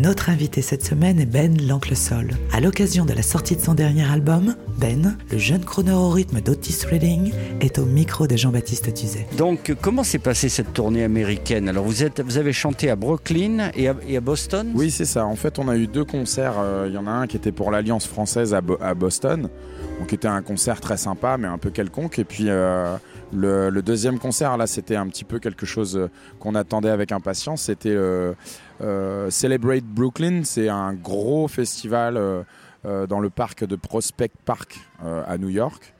Notre invité cette semaine est Ben l'Oncle Sol. À l'occasion de la sortie de son dernier album, Ben, le jeune crooner au rythme d'Otis Redding, est au micro de Jean-Baptiste Tuzet. Donc, comment s'est passée cette tournée américaine? Alors, vous, êtes, vous avez chanté à Brooklyn et à, et à Boston? Oui, c'est ça. En fait, on a eu deux concerts. Euh, Il y en a un qui était pour l'Alliance française à, Bo- à Boston, donc était un concert très sympa, mais un peu quelconque. Et puis euh, le, deuxième concert, là, c'était un petit peu quelque chose euh, qu'on attendait avec impatience. C'était euh, euh, Celebrate Brooklyn. C'est un gros festival dans le parc de Prospect Park à New York,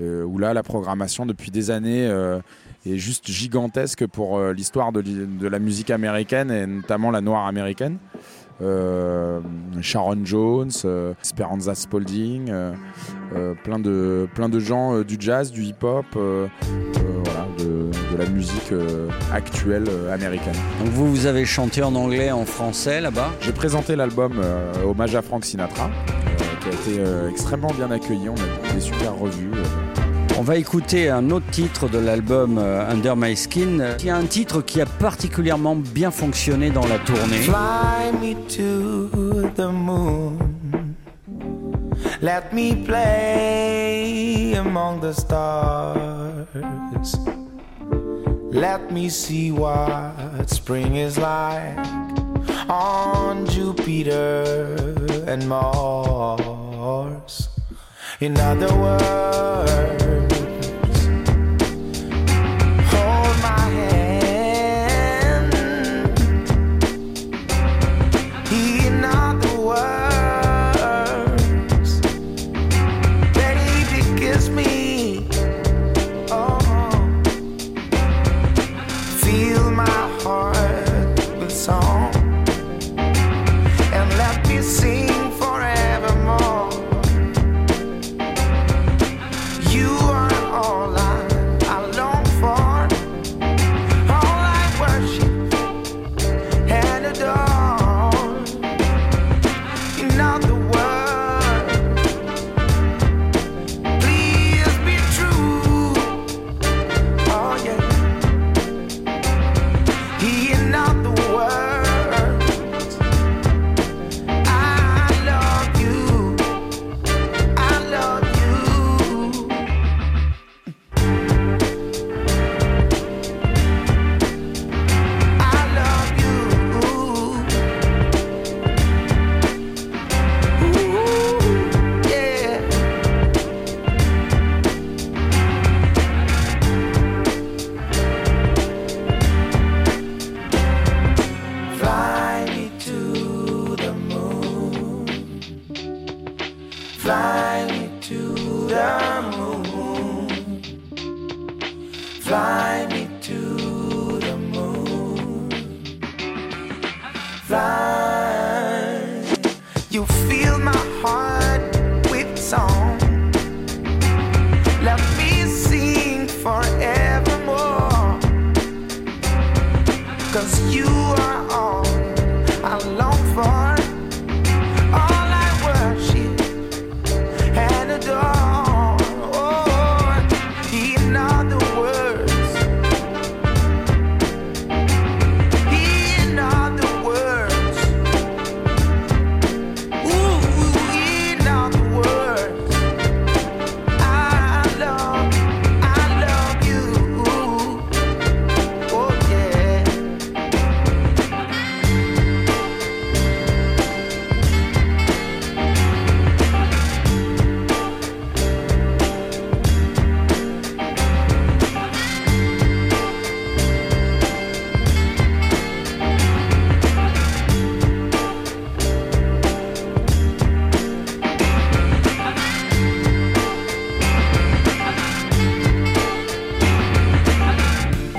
où là, la programmation depuis des années. est juste gigantesque pour l'histoire de la musique américaine et notamment la noire américaine. Euh, Sharon Jones, euh, Esperanza Spalding, euh, plein, de, plein de gens du jazz, du hip-hop, voilà, de, de la musique actuelle américaine. Donc, vous, vous avez chanté en anglais, en français là-bas? J'ai présenté l'album Hommage à Frank Sinatra, qui a été extrêmement bien accueilli. On a eu des super revues. On va écouter un autre titre de l'album euh, Under My Skin. Y a un titre qui a particulièrement bien fonctionné dans la tournée. Fly me to the moon. Let me play among the stars. Let me see what spring is like on Jupiter and Mars. In other words, the moon. Fly me to the moon. Fly. You fill my heart with song. Let me sing forevermore. Cause you are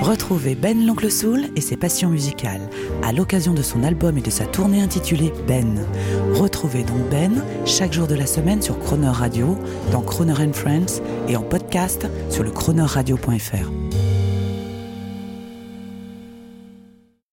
Retrouvez Ben l'Oncle Soul et ses passions musicales à l'occasion de son album et de sa tournée intitulée Ben. Retrouvez donc Ben chaque jour de la semaine sur Croner Radio, dans Croner Friends et en podcast sur le cronerradio.fr.